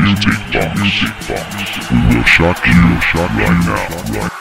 Music Box. We will shock you, shock right now. Right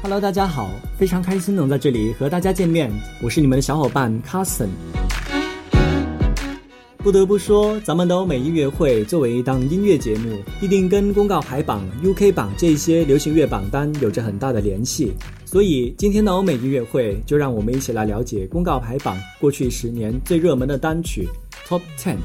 Hello，大家好，非常开心能在这里和大家见面，我是你们的小伙伴 Carson。不得不说，咱们的欧美音乐会作为一档音乐节目，必定跟公告牌榜、UK 榜这些流行乐榜单有着很大的联系。所以，今天的欧美音乐会就让我们一起来了解公告牌榜过去十年最热门的单曲 Top Ten。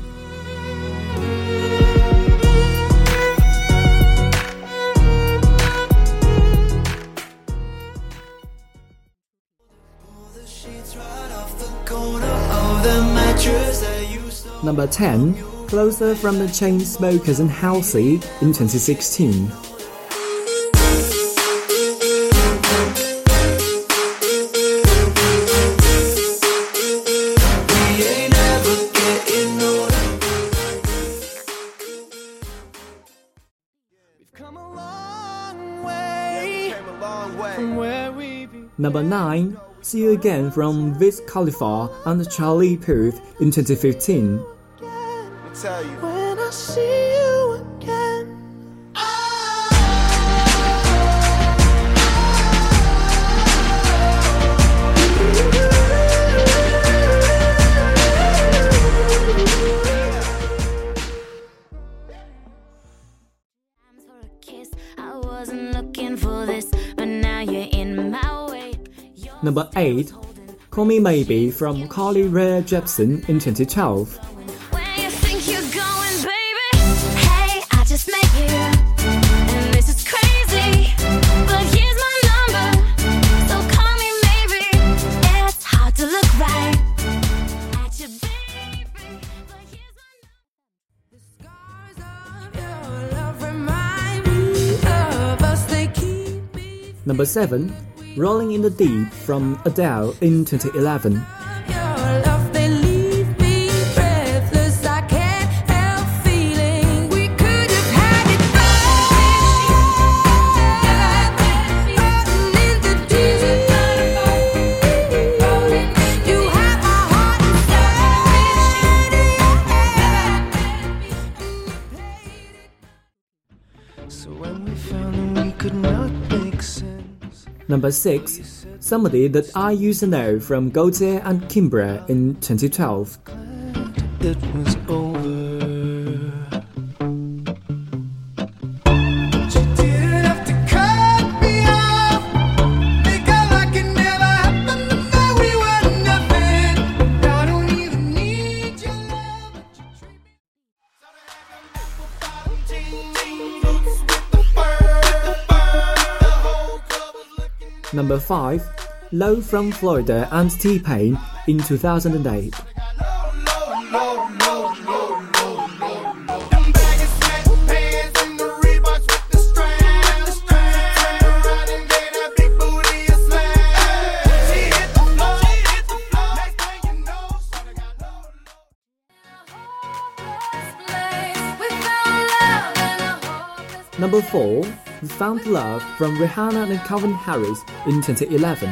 Number 10, Closer from the Chainsmokers and Halsey in 2016. Number 9, See You Again from Wiz Khalifa and Charlie Puth in 2015. Tell you. When I see you again. for a kiss. I wasn't looking for this, but now you're in my way. Number 8, Call Me Maybe from Carly Rae Jepsen in 2012. Number 7, Rolling in the Deep from Adele in 2011. Number 6, Somebody That I Used to Know from Gotye and Kimbra in 2012. Number 5, Low from Flo Rida and T-Pain in 2008. Number 4, found love from Rihanna and Calvin Harris in 2011.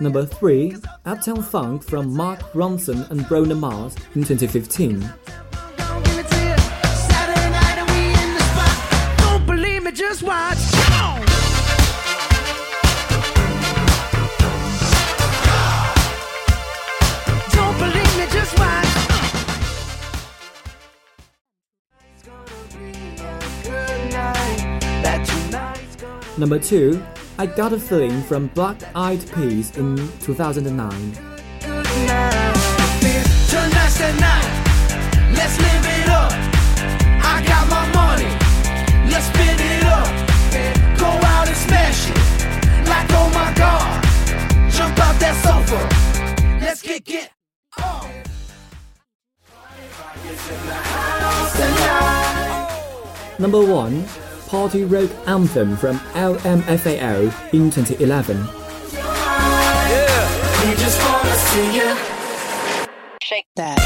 Number 3, Uptown Funk from Mark Ronson and Bruno Mars in 2015. Number 2, I Got a Feeling from Black Eyed Peas in 2009. good night. Tonight's the night. Let's live it up. I got my money. Let's spin it up. Go out and smash it. Like oh my god. Jump out that sofa. Let's get get. on. Number 1, Party Rock Anthem from LMFAO in 2011. We just wanna see you. Shake that.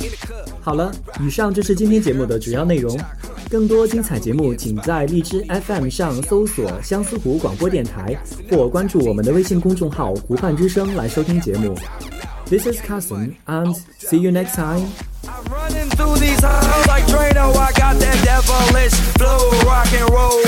Get 好了，以上就是今天节目的主要内容。 更多精彩节目请在荔枝 fm 上搜索相思湖广播电台或关注我们的微信公众号湖畔之声来收听节目 this is carson and see you next time running through these like Trano. i got that devilish flow rock and roll